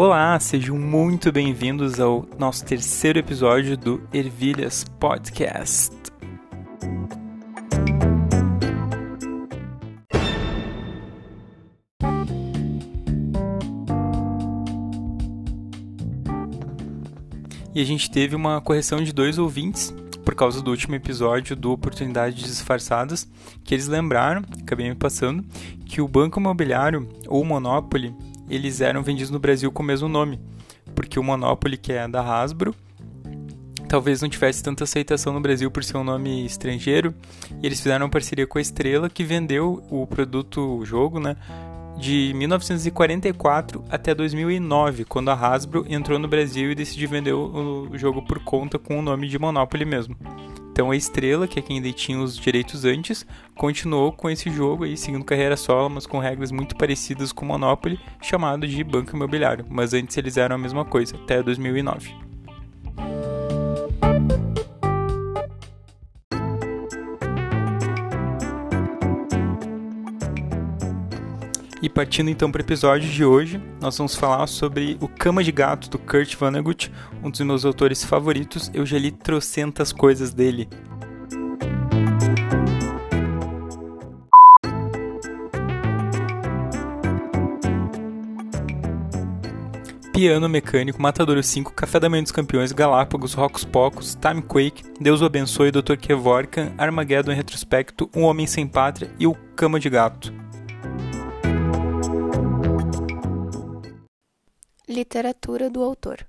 Olá, sejam muito bem-vindos ao nosso terceiro episódio do Ervilhas Podcast. E a gente teve uma correção de dois ouvintes por causa do último episódio do Oportunidades Disfarçadas, que eles lembraram, acabei me passando, que o Banco Imobiliário ou Monopoly, eles eram vendidos no Brasil com o mesmo nome, porque o Monopoly, que é da Hasbro, talvez não tivesse tanta aceitação no Brasil por ser um nome estrangeiro, e eles fizeram uma parceria com a Estrela, que vendeu o produto, o jogo, né, de 1944 até 2009, quando a Hasbro entrou no Brasil e decidiu vender o jogo por conta com o nome de Monopoly mesmo. Então a Estrela, que é quem detinha os direitos antes, continuou com esse jogo aí, seguindo carreira solo, mas com regras muito parecidas com Monopoly, chamado de Banco Imobiliário, mas antes eles eram a mesma coisa, até 2009. E partindo então para o episódio de hoje, nós vamos falar sobre o Cama de Gato do Kurt Vonnegut, um dos meus autores favoritos. Eu já li trocentas coisas dele. Piano Mecânico, Matadouro 5, Café da Manhã dos Campeões, Galápagos, Rocos Pocos, Time Quake, Deus o Abençoe, Dr. Kevorkan, Armageddon em Retrospecto, Um Homem Sem Pátria e o Cama de Gato. Literatura do autor.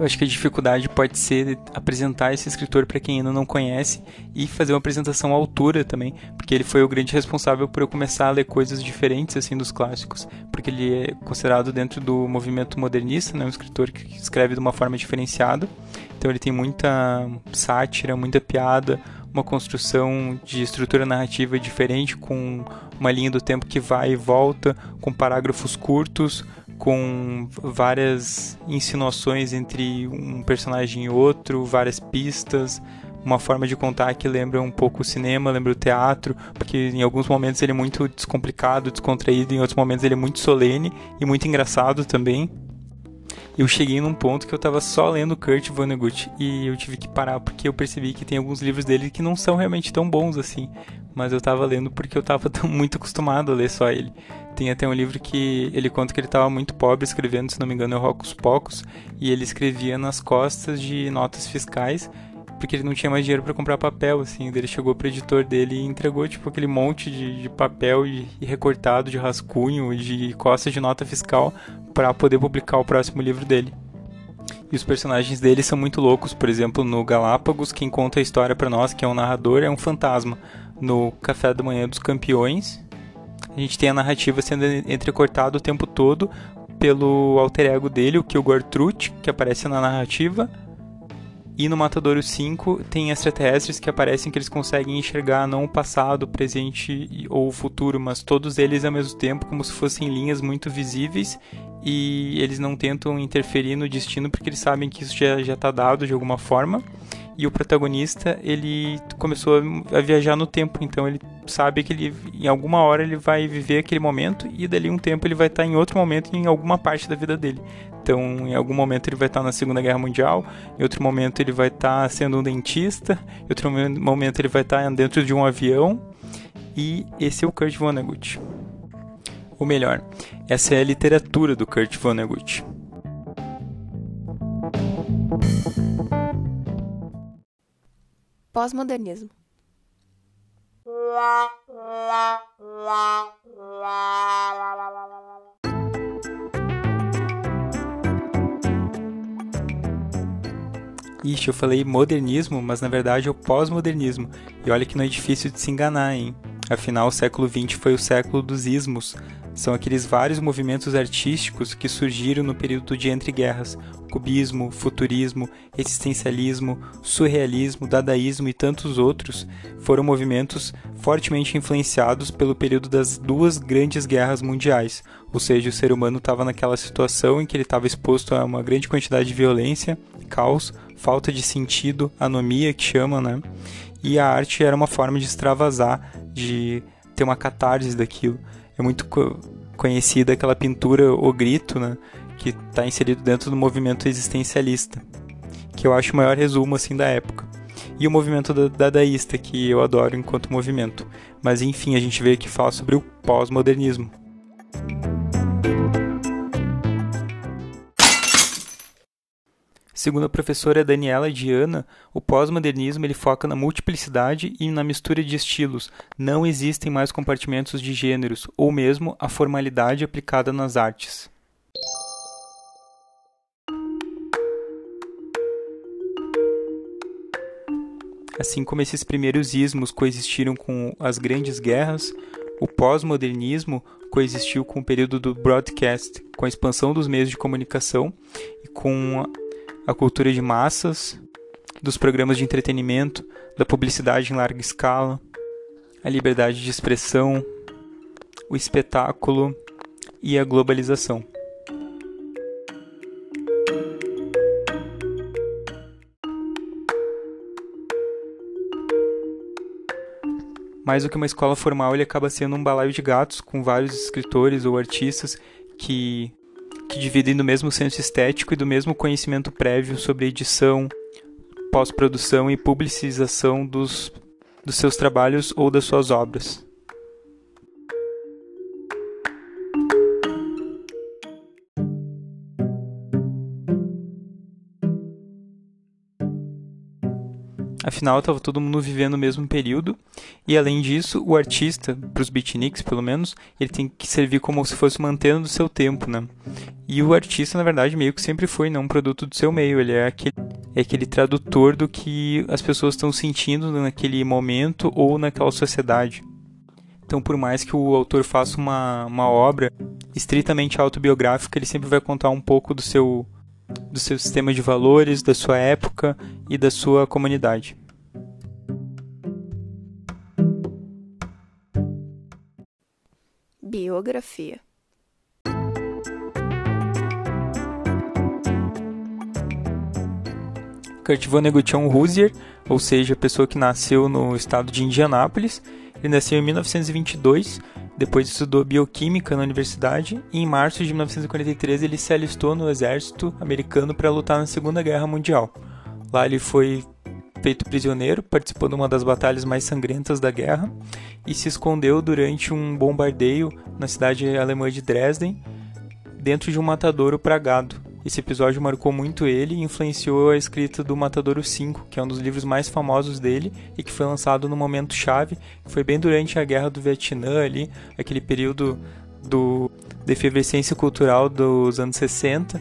Eu acho que a dificuldade pode ser apresentar esse escritor para quem ainda não conhece e fazer uma apresentação à altura também, porque ele foi o grande responsável por eu começar a ler coisas diferentes assim dos clássicos, porque ele é considerado dentro do movimento modernista, né, um escritor que escreve de uma forma diferenciada. Então ele tem muita sátira, muita piada, uma construção de estrutura narrativa diferente, com uma linha do tempo que vai e volta, com parágrafos curtos, com várias insinuações entre um personagem e outro, várias pistas, uma forma de contar que lembra um pouco o cinema, lembra o teatro, porque em alguns momentos ele é muito descomplicado, descontraído, em outros momentos ele é muito solene e muito engraçado também eu cheguei num ponto que eu tava só lendo Kurt Vonnegut e eu tive que parar porque eu percebi que tem alguns livros dele que não são realmente tão bons assim, mas eu tava lendo porque eu tava muito acostumado a ler só ele. Tem até um livro que ele conta que ele tava muito pobre escrevendo, se não me engano, é Rocos Pocos, e ele escrevia nas costas de notas fiscais porque ele não tinha mais dinheiro para comprar papel, assim. Ele chegou pro editor dele e entregou, tipo, aquele monte de, de papel e, e, recortado de rascunho, de costas de nota fiscal, para poder publicar o próximo livro dele. E os personagens dele são muito loucos. Por exemplo, no Galápagos, quem conta a história para nós, que é um narrador, é um fantasma. No Café da Manhã dos Campeões, a gente tem a narrativa sendo entrecortada o tempo todo pelo alter ego dele, o Kilgore Truth, que aparece na narrativa, e no Matadouro 5 tem extraterrestres que aparecem que eles conseguem enxergar não o passado, o presente ou o futuro, mas todos eles ao mesmo tempo, como se fossem linhas muito visíveis e eles não tentam interferir no destino porque eles sabem que isso já está dado de alguma forma. E o protagonista, ele começou a viajar no tempo, então ele sabe que ele em alguma hora ele vai viver aquele momento e dali um tempo ele vai estar em outro momento em alguma parte da vida dele. Então, em algum momento ele vai estar na Segunda Guerra Mundial, em outro momento ele vai estar sendo um dentista, em outro momento ele vai estar dentro de um avião. E esse é o Kurt Vonnegut. Ou melhor, essa é a literatura do Kurt Vonnegut. Pós-modernismo. Ixi, eu falei modernismo, mas na verdade é o pós-modernismo. E olha que não é difícil de se enganar, hein? Afinal, o século XX foi o século dos ismos. São aqueles vários movimentos artísticos que surgiram no período de entreguerras: cubismo, futurismo, existencialismo, surrealismo, dadaísmo e tantos outros. Foram movimentos fortemente influenciados pelo período das duas grandes guerras mundiais, ou seja, o ser humano estava naquela situação em que ele estava exposto a uma grande quantidade de violência, caos, falta de sentido, anomia que chama, né? E a arte era uma forma de extravasar de ter uma catarse daquilo. É muito co conhecida aquela pintura O Grito, né? Que está inserido dentro do movimento existencialista, que eu acho o maior resumo assim da época. E o movimento dadaísta, que eu adoro enquanto movimento. Mas enfim, a gente veio aqui falar sobre o pós-modernismo. Segundo a professora Daniela Diana, o pós-modernismo ele foca na multiplicidade e na mistura de estilos. Não existem mais compartimentos de gêneros, ou mesmo a formalidade aplicada nas artes. Assim como esses primeiros ismos coexistiram com as grandes guerras, o pós-modernismo coexistiu com o período do broadcast, com a expansão dos meios de comunicação e com a cultura de massas, dos programas de entretenimento, da publicidade em larga escala, a liberdade de expressão, o espetáculo e a globalização. Mais do que uma escola formal, ele acaba sendo um balaio de gatos com vários escritores ou artistas que que dividem do mesmo senso estético e do mesmo conhecimento prévio sobre edição, pós-produção e publicização dos, dos seus trabalhos ou das suas obras. Afinal, estava todo mundo vivendo o mesmo período, e além disso, o artista, para os beatniks pelo menos, ele tem que servir como se fosse uma antena do seu tempo, né? E o artista, na verdade, meio que sempre foi, não um produto do seu meio, ele é aquele, é aquele tradutor do que as pessoas estão sentindo naquele momento ou naquela sociedade. Então, por mais que o autor faça uma, uma obra estritamente autobiográfica, ele sempre vai contar um pouco do seu do seu sistema de valores, da sua época e da sua comunidade. Biografia Kurt Vonnegut é Hoosier, ou seja, pessoa que nasceu no estado de Indianápolis. Ele nasceu em 1922 depois estudou bioquímica na universidade e em março de 1943 ele se alistou no exército americano para lutar na Segunda Guerra Mundial. Lá ele foi feito prisioneiro, participou de uma das batalhas mais sangrentas da guerra e se escondeu durante um bombardeio na cidade alemã de Dresden, dentro de um matadouro para gado. Esse episódio marcou muito ele e influenciou a escrita do Matadouro 5, que é um dos livros mais famosos dele e que foi lançado no momento chave, que foi bem durante a Guerra do Vietnã ali, aquele período do da efervescência cultural dos anos 60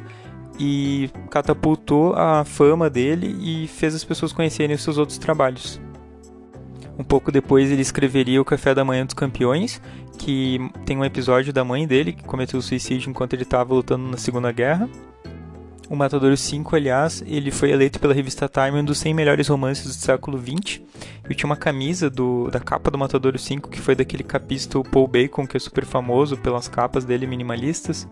e catapultou a fama dele e fez as pessoas conhecerem os seus outros trabalhos. Um pouco depois ele escreveria O Café da Manhã dos Campeões, que tem um episódio da mãe dele que cometeu suicídio enquanto ele estava lutando na Segunda Guerra. O Matador 5, aliás, ele foi eleito pela revista Time um dos 100 melhores romances do século XX. Eu tinha uma camisa do, da capa do Matador 5, que foi daquele capista Paul Bacon, que é super famoso pelas capas dele minimalistas.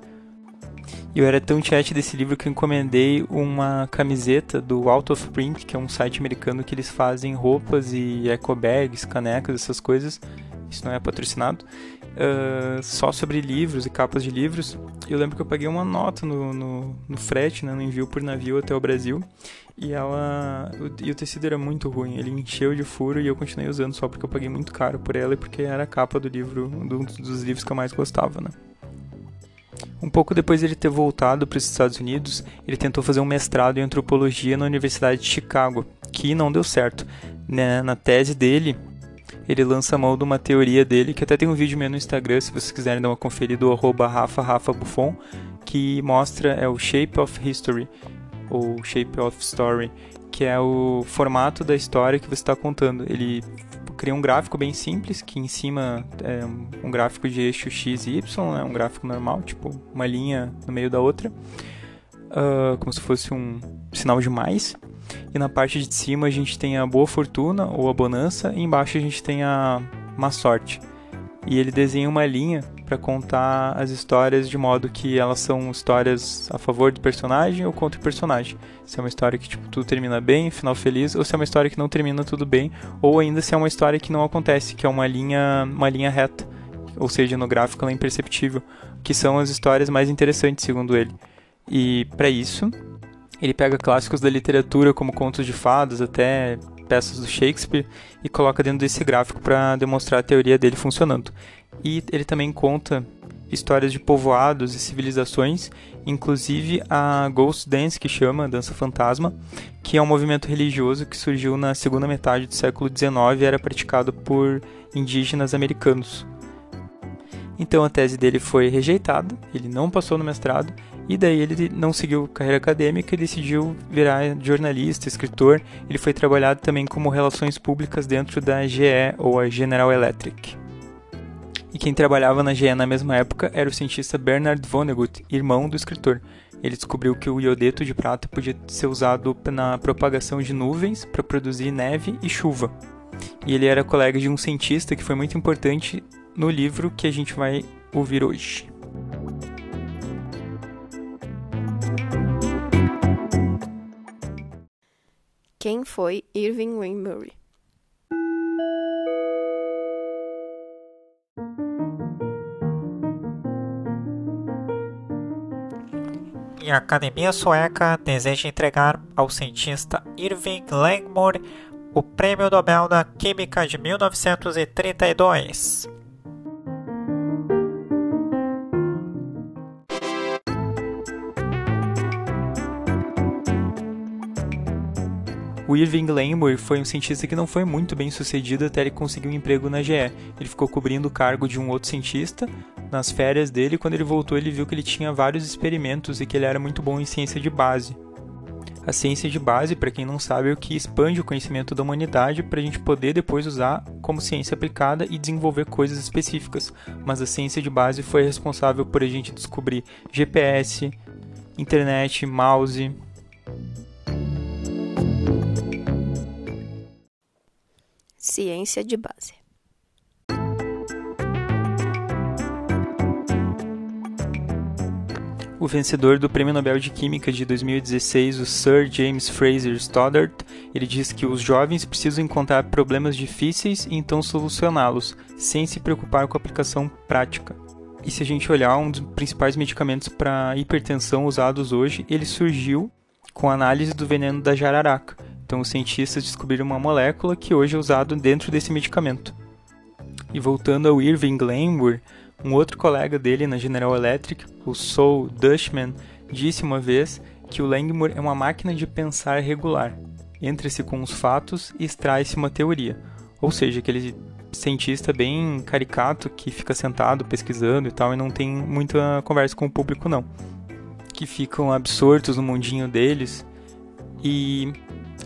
E eu era tão chat desse livro que eu encomendei uma camiseta do Out of Print, que é um site americano que eles fazem roupas e eco bags, canecas, essas coisas. Isso não é patrocinado uh, só sobre livros e capas de livros. Eu lembro que eu paguei uma nota no, no, no frete, né, no envio por navio até o Brasil. E ela. E o tecido era muito ruim. Ele encheu de furo e eu continuei usando só porque eu paguei muito caro por ela e porque era a capa do livro, do, dos livros que eu mais gostava, né? Um pouco depois de ele ter voltado para os Estados Unidos, ele tentou fazer um mestrado em antropologia na Universidade de Chicago, que não deu certo. Né? Na tese dele, ele lança mão de uma teoria dele, que até tem um vídeo meu no Instagram, se vocês quiserem dar uma conferida, o arroba Rafa, Rafa Buffon, que mostra é o Shape of History, ou Shape of Story, que é o formato da história que você está contando. Ele cria um gráfico bem simples, que em cima é um gráfico de eixo x e y, né, um gráfico normal, tipo uma linha no meio da outra, uh, como se fosse um sinal de mais. E na parte de cima a gente tem a boa fortuna ou a bonança, e embaixo a gente tem a má sorte. E ele desenha uma linha para contar as histórias de modo que elas são histórias a favor do personagem ou contra o personagem. Se é uma história que tipo tudo termina bem, final feliz, ou se é uma história que não termina tudo bem, ou ainda se é uma história que não acontece, que é uma linha, uma linha reta, ou seja, no gráfico ela é imperceptível, que são as histórias mais interessantes segundo ele. E para isso, ele pega clássicos da literatura como contos de fadas até peças do Shakespeare e coloca dentro desse gráfico para demonstrar a teoria dele funcionando. E ele também conta histórias de povoados e civilizações, inclusive a Ghost Dance, que chama Dança Fantasma, que é um movimento religioso que surgiu na segunda metade do século XIX e era praticado por indígenas americanos. Então a tese dele foi rejeitada, ele não passou no mestrado e daí ele não seguiu carreira acadêmica e decidiu virar jornalista, escritor. Ele foi trabalhado também como relações públicas dentro da GE ou a General Electric. E quem trabalhava na GE na mesma época era o cientista Bernard Vonnegut, irmão do escritor. Ele descobriu que o iodeto de prata podia ser usado na propagação de nuvens para produzir neve e chuva. E ele era colega de um cientista que foi muito importante no livro que a gente vai ouvir hoje. Quem foi Irving Wayne E a Academia Sueca deseja entregar ao cientista Irving Langmuir o Prêmio Nobel da Química de 1932. O Irving Langmuir foi um cientista que não foi muito bem sucedido até ele conseguir um emprego na GE. Ele ficou cobrindo o cargo de um outro cientista. Nas férias dele, quando ele voltou, ele viu que ele tinha vários experimentos e que ele era muito bom em ciência de base. A ciência de base, para quem não sabe, é o que expande o conhecimento da humanidade para a gente poder depois usar como ciência aplicada e desenvolver coisas específicas. Mas a ciência de base foi responsável por a gente descobrir GPS, internet, mouse, Ciência de base. O vencedor do Prêmio Nobel de Química de 2016, o Sir James Fraser Stoddart, ele diz que os jovens precisam encontrar problemas difíceis e então solucioná-los, sem se preocupar com a aplicação prática. E se a gente olhar um dos principais medicamentos para hipertensão usados hoje, ele surgiu com a análise do veneno da jararaca, então, os cientistas descobriram uma molécula que hoje é usada dentro desse medicamento. E voltando ao Irving Langmuir, um outro colega dele na General Electric, o Saul Dushman, disse uma vez que o Langmuir é uma máquina de pensar regular. Entra-se com os fatos e extrai-se uma teoria. Ou seja, aquele cientista bem caricato que fica sentado pesquisando e tal e não tem muita conversa com o público não. Que ficam absortos no mundinho deles e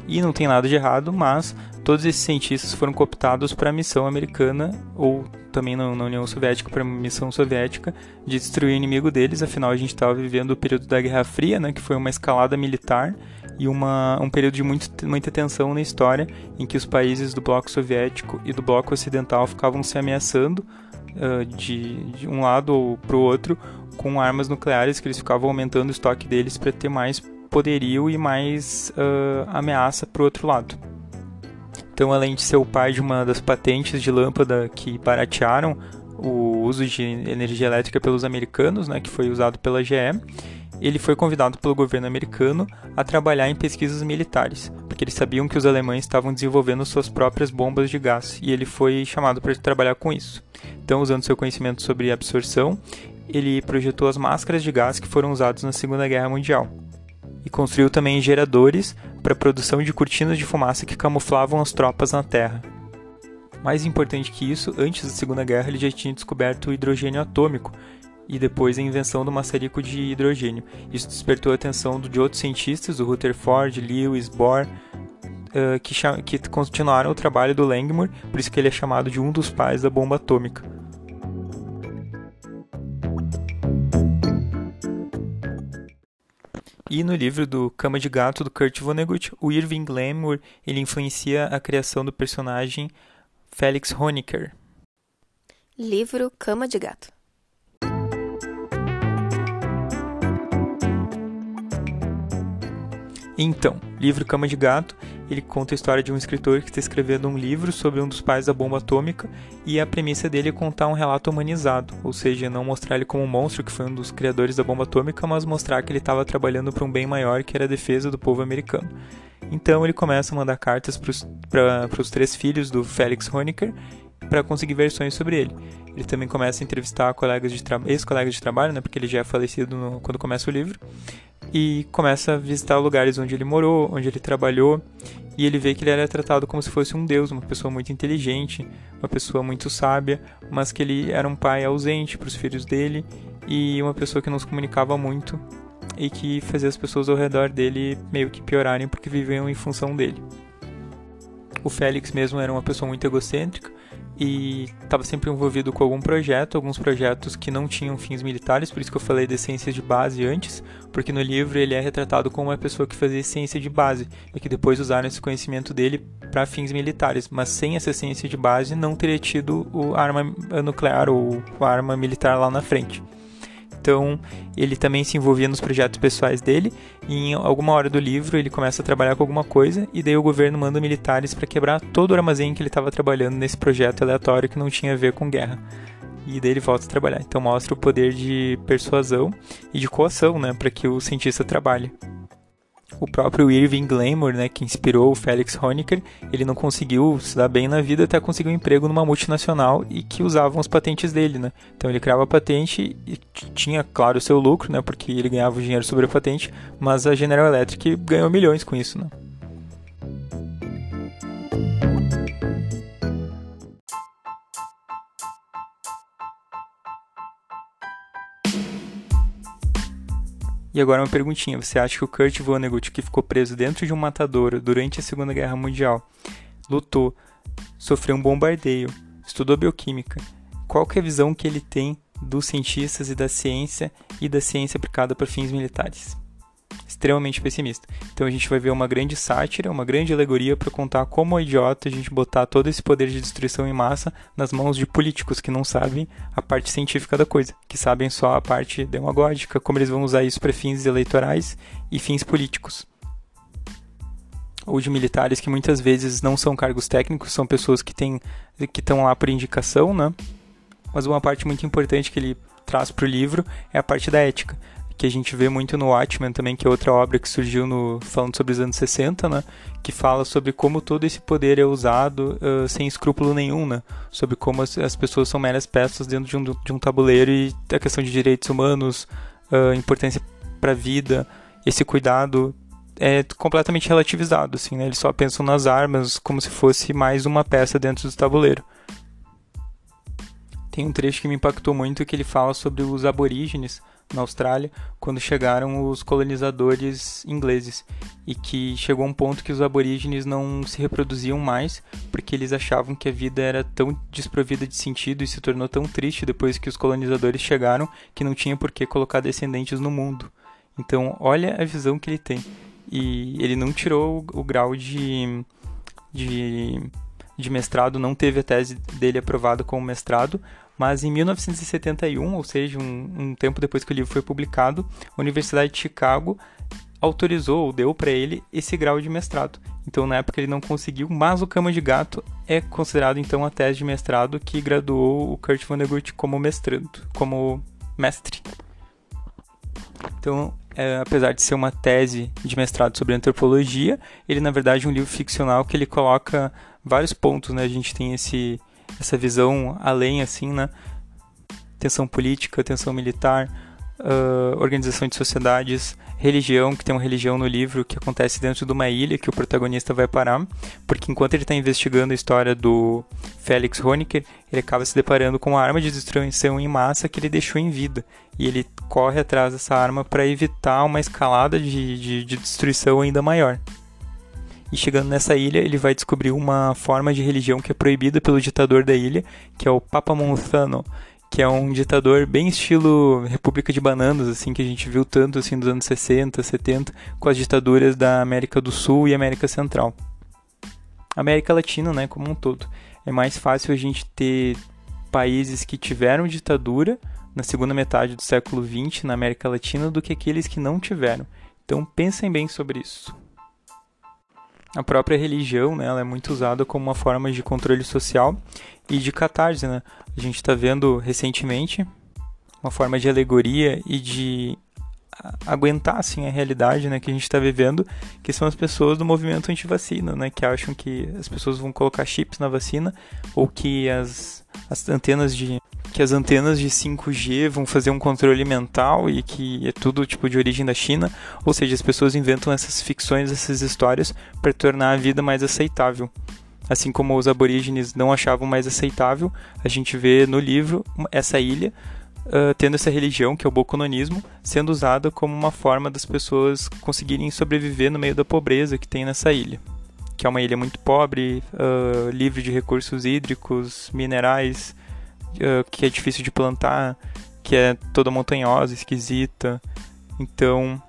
e não tem nada de errado, mas todos esses cientistas foram cooptados para a missão americana ou também na, na União Soviética para a missão soviética de destruir o inimigo deles. Afinal, a gente estava vivendo o período da Guerra Fria, né, que foi uma escalada militar e uma, um período de muito, muita tensão na história, em que os países do bloco soviético e do bloco ocidental ficavam se ameaçando uh, de, de um lado ou para o outro com armas nucleares, que eles ficavam aumentando o estoque deles para ter mais poderio e mais uh, ameaça para o outro lado. Então, além de ser o pai de uma das patentes de lâmpada que baratearam o uso de energia elétrica pelos americanos, né, que foi usado pela GE, ele foi convidado pelo governo americano a trabalhar em pesquisas militares, porque eles sabiam que os alemães estavam desenvolvendo suas próprias bombas de gás e ele foi chamado para trabalhar com isso. Então, usando seu conhecimento sobre absorção, ele projetou as máscaras de gás que foram usadas na Segunda Guerra Mundial e construiu também geradores para a produção de cortinas de fumaça que camuflavam as tropas na Terra. Mais importante que isso, antes da Segunda Guerra ele já tinha descoberto o hidrogênio atômico e depois a invenção do maçarico de hidrogênio. Isso despertou a atenção de outros cientistas, o Rutherford, Lewis, Bohr, que, que continuaram o trabalho do Langmuir, por isso que ele é chamado de um dos pais da bomba atômica. E no livro do Cama de Gato, do Kurt Vonnegut, o Irving Langmuir ele influencia a criação do personagem Felix Honecker. Livro Cama de Gato. Então, livro Cama de Gato, ele conta a história de um escritor que está escrevendo um livro sobre um dos pais da bomba atômica e a premissa dele é contar um relato humanizado, ou seja, não mostrar ele como um monstro que foi um dos criadores da bomba atômica, mas mostrar que ele estava trabalhando para um bem maior que era a defesa do povo americano. Então ele começa a mandar cartas para os três filhos do Felix Honecker para conseguir versões sobre ele. Ele também começa a entrevistar colegas de ex-colegas de trabalho, né, porque ele já é falecido no, quando começa o livro, e começa a visitar lugares onde ele morou, onde ele trabalhou, e ele vê que ele era tratado como se fosse um deus, uma pessoa muito inteligente, uma pessoa muito sábia, mas que ele era um pai ausente para os filhos dele e uma pessoa que não se comunicava muito e que fazia as pessoas ao redor dele meio que piorarem porque viviam em função dele. O Félix mesmo era uma pessoa muito egocêntrica, e estava sempre envolvido com algum projeto, alguns projetos que não tinham fins militares, por isso que eu falei de ciências de base antes, porque no livro ele é retratado como uma pessoa que fazia ciência de base e que depois usaram esse conhecimento dele para fins militares, mas sem essa ciência de base não teria tido o arma nuclear ou a arma militar lá na frente. Então, ele também se envolvia nos projetos pessoais dele, e em alguma hora do livro ele começa a trabalhar com alguma coisa, e daí o governo manda militares para quebrar todo o armazém que ele estava trabalhando nesse projeto aleatório que não tinha a ver com guerra. E daí ele volta a trabalhar. Então mostra o poder de persuasão e de coação, né, para que o cientista trabalhe o próprio Irving Glamour, né, que inspirou o Felix Honecker, ele não conseguiu se dar bem na vida até conseguir um emprego numa multinacional e que usavam as patentes dele, né? Então ele criava a patente e tinha, claro, o seu lucro, né, porque ele ganhava o dinheiro sobre a patente, mas a General Electric ganhou milhões com isso, né? E agora uma perguntinha: você acha que o Kurt Vonnegut, que ficou preso dentro de um matadouro durante a Segunda Guerra Mundial, lutou, sofreu um bombardeio, estudou bioquímica, qual que é a visão que ele tem dos cientistas e da ciência e da ciência aplicada para fins militares? Extremamente pessimista. Então a gente vai ver uma grande sátira, uma grande alegoria para contar como é idiota a gente botar todo esse poder de destruição em massa nas mãos de políticos que não sabem a parte científica da coisa, que sabem só a parte demagógica, como eles vão usar isso para fins eleitorais e fins políticos. Ou de militares que muitas vezes não são cargos técnicos, são pessoas que têm que estão lá por indicação, né? Mas uma parte muito importante que ele traz para o livro é a parte da ética que a gente vê muito no Watchmen também, que é outra obra que surgiu no falando sobre os anos 60, né, que fala sobre como todo esse poder é usado uh, sem escrúpulo nenhum, né, sobre como as, as, pessoas são meras peças dentro de um, de um tabuleiro e a questão de direitos humanos, uh, importância para a vida, esse cuidado é completamente relativizado, assim, né, eles só pensam nas armas como se fosse mais uma peça dentro do tabuleiro. Tem um trecho que me impactou muito que ele fala sobre os aborígenes, na Austrália quando chegaram os colonizadores ingleses e que chegou um ponto que os aborígenes não se reproduziam mais porque eles achavam que a vida era tão desprovida de sentido e se tornou tão triste depois que os colonizadores chegaram que não tinha por que colocar descendentes no mundo. Então, olha a visão que ele tem. E ele não tirou o, grau de, de, de mestrado, não teve a tese dele aprovada como mestrado, mas em 1971, ou seja, um, um tempo depois que o livro foi publicado, a Universidade de Chicago autorizou ou deu para ele esse grau de mestrado. Então, na época ele não conseguiu, mas o Cama de Gato é considerado então a tese de mestrado que graduou o Kurt Vonnegut como mestrando, como mestre. Então, é, apesar de ser uma tese de mestrado sobre antropologia, ele na verdade é um livro ficcional que ele coloca vários pontos, né? A gente tem esse essa visão além, assim, né? Tensão política, tensão militar, uh, organização de sociedades, religião, que tem uma religião no livro que acontece dentro de uma ilha que o protagonista vai parar, porque enquanto ele está investigando a história do Felix Honecker, ele acaba se deparando com uma arma de destruição em massa que ele deixou em vida. E ele corre atrás dessa arma para evitar uma escalada de, de, de destruição ainda maior. E chegando nessa ilha, ele vai descobrir uma forma de religião que é proibida pelo ditador da ilha, que é o Papa Monthano, que é um ditador bem estilo República de Bananas, assim, que a gente viu tanto assim dos anos 60, 70, com as ditaduras da América do Sul e América Central. América Latina, né, como um todo. É mais fácil a gente ter países que tiveram ditadura na segunda metade do século XX na América Latina do que aqueles que não tiveram. Então pensem bem sobre isso. A própria religião, né, ela é muito usada como uma forma de controle social e de catarse, né? A gente está vendo recentemente uma forma de alegoria e de aguentar assim a realidade né, que a gente está vivendo, que são as pessoas do movimento anti-vacina, né, que acham que as pessoas vão colocar chips na vacina ou que as, as antenas de que as antenas de 5G vão fazer um controle mental e que é tudo tipo de origem da China, ou seja, as pessoas inventam essas ficções, essas histórias para tornar a vida mais aceitável. Assim como os aborígenes não achavam mais aceitável, a gente vê no livro essa ilha uh, tendo essa religião, que é o bocononismo, sendo usada como uma forma das pessoas conseguirem sobreviver no meio da pobreza que tem nessa ilha. Que é uma ilha muito pobre, uh, livre de recursos hídricos, minerais, uh, que é difícil de plantar, que é toda montanhosa, esquisita. Então,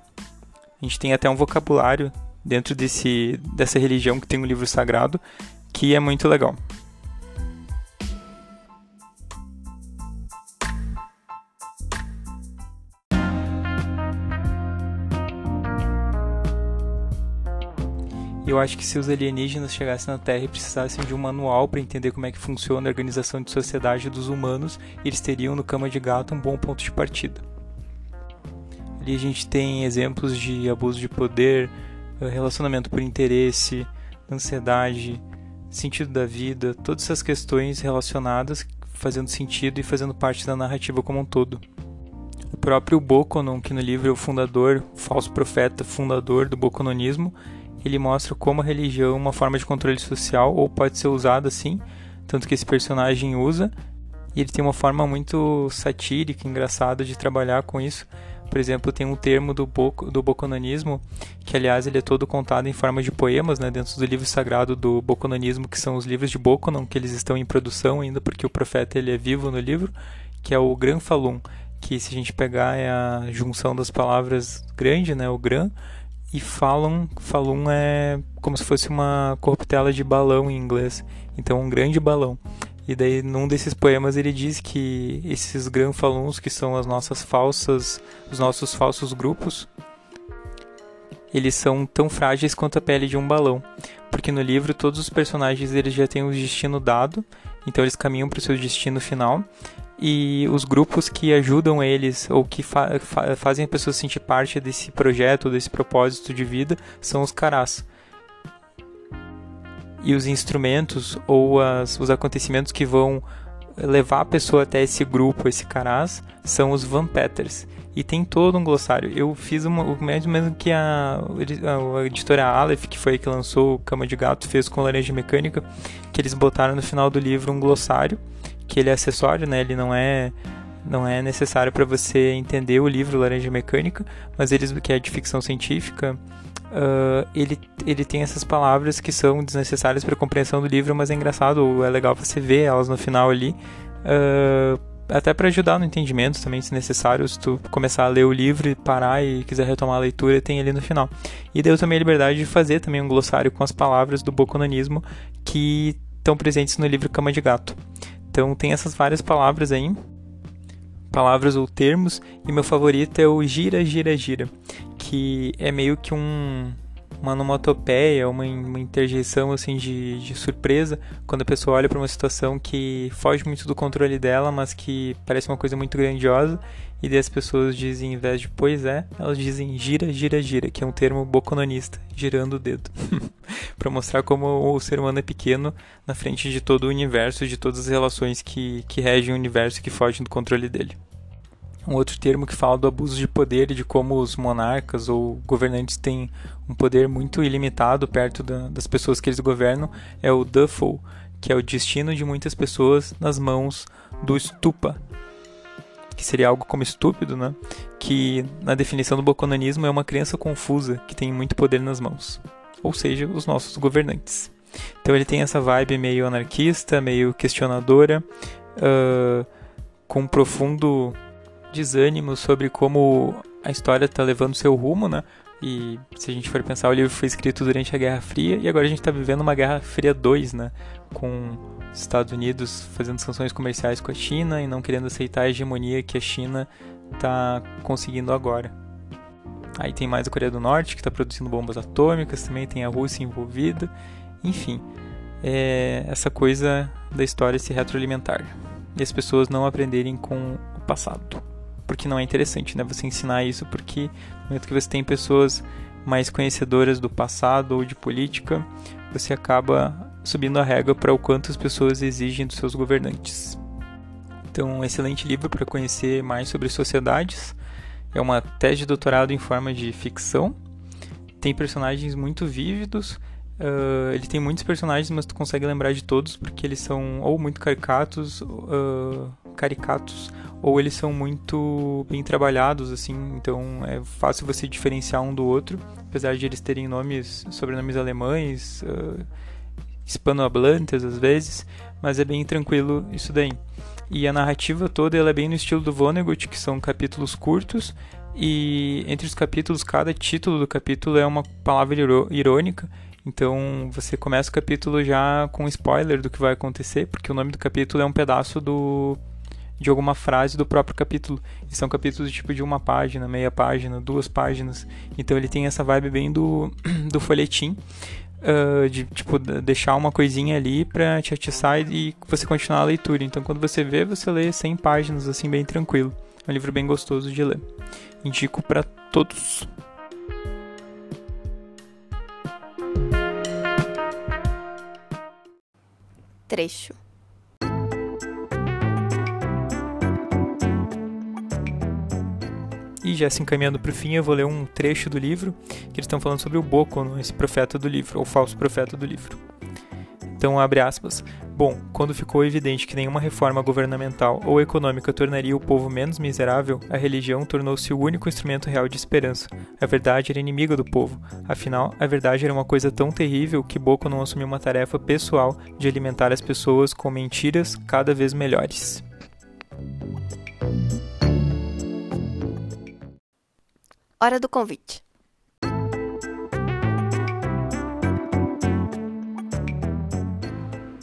a gente tem até um vocabulário dentro desse, dessa religião que tem um livro sagrado, que é muito legal. Eu acho que se os alienígenas chegassem na Terra e precisassem de um manual para entender como é que funciona a organização de sociedade dos humanos, eles teriam no Cama de Gato um bom ponto de partida. Ali a gente tem exemplos de abuso de poder, eh, relacionamento por interesse, ansiedade, sentido da vida, todas essas questões relacionadas fazendo sentido e fazendo parte da narrativa como um todo. O próprio Bokonon, que no livro é o fundador, o falso profeta fundador do bokononismo, ele mostra como a religião é uma forma de controle social ou pode ser usada assim, tanto que esse personagem usa. E ele tem uma forma muito satírica, engraçada de trabalhar com isso. Por exemplo, tem um termo do, Boco, do boconanismo, que aliás ele é todo contado em forma de poemas, né, dentro do livro sagrado do boconanismo, que são os livros de Bokonon, que eles estão em produção ainda, porque o profeta ele é vivo no livro, que é o Gran Falun, que se a gente pegar é a junção das palavras grande, né, o Gran, e falam, Falun é como se fosse uma corruptela de balão em inglês, então um grande balão. E daí num desses poemas ele diz que esses Gran Faluns, que são as nossas falsas, os nossos falsos grupos, eles são tão frágeis quanto a pele de um balão, porque no livro todos os personagens eles já têm o destino dado, então eles caminham para o seu destino final e os grupos que ajudam eles ou que fa fa fazem a pessoa sentir parte desse projeto, desse propósito de vida, são os carás. E os instrumentos ou as, os acontecimentos que vão levar a pessoa até esse grupo, esse carás, são os vampetters. E tem todo um glossário. Eu fiz uma, o mesmo, mesmo que a, a, editora Aleph, que foi que lançou Cama de Gato, fez com Laranja Mecânica, que eles botaram no final do livro um glossário que ele é acessório, né? Ele não é não é necessário para você entender o livro Laranja Mecânica, mas eles que é de ficção científica, uh, ele ele tem essas palavras que são desnecessárias para a compreensão do livro, mas é engraçado, é legal você ver elas no final ali. Uh, até para ajudar no entendimento também, se necessário, se tu começar a ler o livro e parar e quiser retomar a leitura, tem ali no final. E deu também a liberdade de fazer também um glossário com as palavras do boconanismo que estão presentes no livro Cama de Gato. Então tem essas várias palavras aí, palavras ou termos, e meu favorito é o gira, gira, gira, que é meio que um uma onomatopeia, uma, uma interjeição assim de, de surpresa. Quando a pessoa olha para uma situação que foge muito do controle dela, mas que parece uma coisa muito grandiosa e daí as pessoas dizem, em vez de pois é, elas dizem gira, gira, gira, que é um termo bocononista, girando o dedo. para mostrar como o ser humano é pequeno na frente de todo o universo, de todas as relações que, que regem o universo e que fogem do controle dele. Um outro termo que fala do abuso de poder e de como os monarcas ou governantes têm um poder muito ilimitado perto da, das pessoas que eles governam é o Duffel, que é o destino de muitas pessoas nas mãos do Stupa, que seria algo como estúpido, né? Que na definição do boconanismo é uma criança confusa que tem muito poder nas mãos, ou seja, os nossos governantes. Então ele tem essa vibe meio anarquista, meio questionadora, uh, com um profundo desânimo sobre como a história está levando seu rumo, né? E se a gente for pensar, o livro foi escrito durante a Guerra Fria e agora a gente está vivendo uma Guerra Fria 2, né? Com os Estados Unidos fazendo sanções comerciais com a China e não querendo aceitar a hegemonia que a China está conseguindo agora. Aí tem mais a Coreia do Norte, que está produzindo bombas atômicas, também tem a Rússia envolvida. Enfim, é essa coisa da história se retroalimentar. E as pessoas não aprenderem com o passado. Porque não é interessante, né? Você ensinar isso porque momento que você tem pessoas mais conhecedoras do passado ou de política, você acaba subindo a régua para o quanto as pessoas exigem dos seus governantes. Então, um excelente livro para conhecer mais sobre sociedades. É uma tese de doutorado em forma de ficção. Tem personagens muito vívidos. Uh, ele tem muitos personagens, mas tu consegue lembrar de todos porque eles são ou muito caricatos, uh, caricatos, ou eles são muito bem trabalhados, assim. Então é fácil você diferenciar um do outro, apesar de eles terem nomes, sobrenomes alemães, uh, hispanohablantes às vezes, mas é bem tranquilo isso daí. E a narrativa toda ela é bem no estilo do Vonnegut, que são capítulos curtos, e entre os capítulos, cada título do capítulo é uma palavra irônica. Então você começa o capítulo já com spoiler do que vai acontecer, porque o nome do capítulo é um pedaço do de alguma frase do próprio capítulo. E são capítulos tipo de uma página, meia página, duas páginas. Então ele tem essa vibe bem do, do folhetim uh, de tipo deixar uma coisinha ali para te atiçar e, você continuar a leitura. Então quando você vê, você lê 100 páginas assim bem tranquilo. É um livro bem gostoso de ler. Indico para todos. Trecho E já se encaminhando para o fim, eu vou ler um trecho do livro que eles estão falando sobre o Bocon, esse profeta do livro, ou falso profeta do livro. Então, abre aspas. Bom, quando ficou evidente que nenhuma reforma governamental ou econômica tornaria o povo menos miserável, a religião tornou-se o único instrumento real de esperança. A verdade era inimiga do povo. Afinal, a verdade era uma coisa tão terrível que Bocon não assumiu uma tarefa pessoal de alimentar as pessoas com mentiras cada vez melhores. Hora do convite.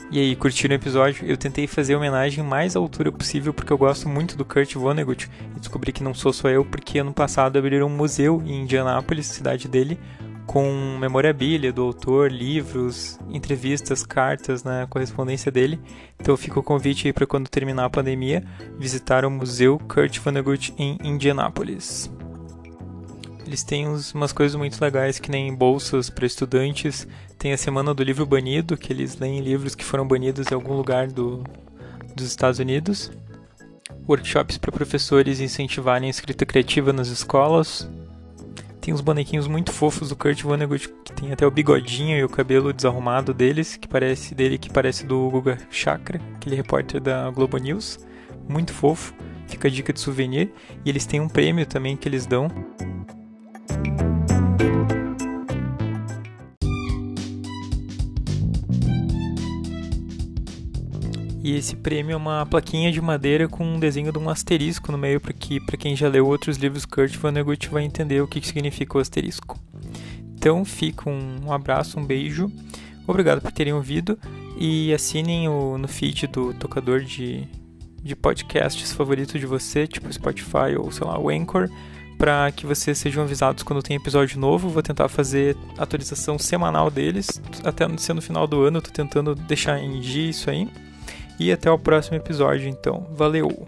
E aí, curtiram o episódio? Eu tentei fazer a homenagem mais à altura possível porque eu gosto muito do Kurt Vonnegut e descobri que não sou só eu porque ano passado abriram um museu em Indianápolis, cidade dele, com memorabilia do autor, livros, entrevistas, cartas na correspondência dele. Então fica o convite aí para quando terminar a pandemia visitar o Museu Kurt Vonnegut em Indianápolis. Eles têm umas coisas muito legais, que nem bolsas para estudantes. Tem a Semana do Livro Banido, que eles leem livros que foram banidos em algum lugar do, dos Estados Unidos. Workshops para professores incentivarem a escrita criativa nas escolas. Tem uns bonequinhos muito fofos do Kurt Vonnegut, que tem até o bigodinho e o cabelo desarrumado deles, que parece dele, que parece do Guga Chakra, aquele repórter da Globo News. Muito fofo. Fica a dica de souvenir. E eles têm um prêmio também que eles dão Esse prêmio é uma plaquinha de madeira com um desenho de um asterisco no meio, para que para quem já leu outros livros Kurt Vonnegut vai entender o que, que significa o asterisco. Então fica um abraço, um beijo, obrigado por terem ouvido e assinem o, no feed do tocador de, de podcasts favorito de você, tipo Spotify ou sei lá, o Anchor, para que vocês sejam avisados quando tem episódio novo. Vou tentar fazer atualização semanal deles, até ser no final do ano, tô tentando deixar em dia isso aí. E até o próximo episódio, então. Valeu!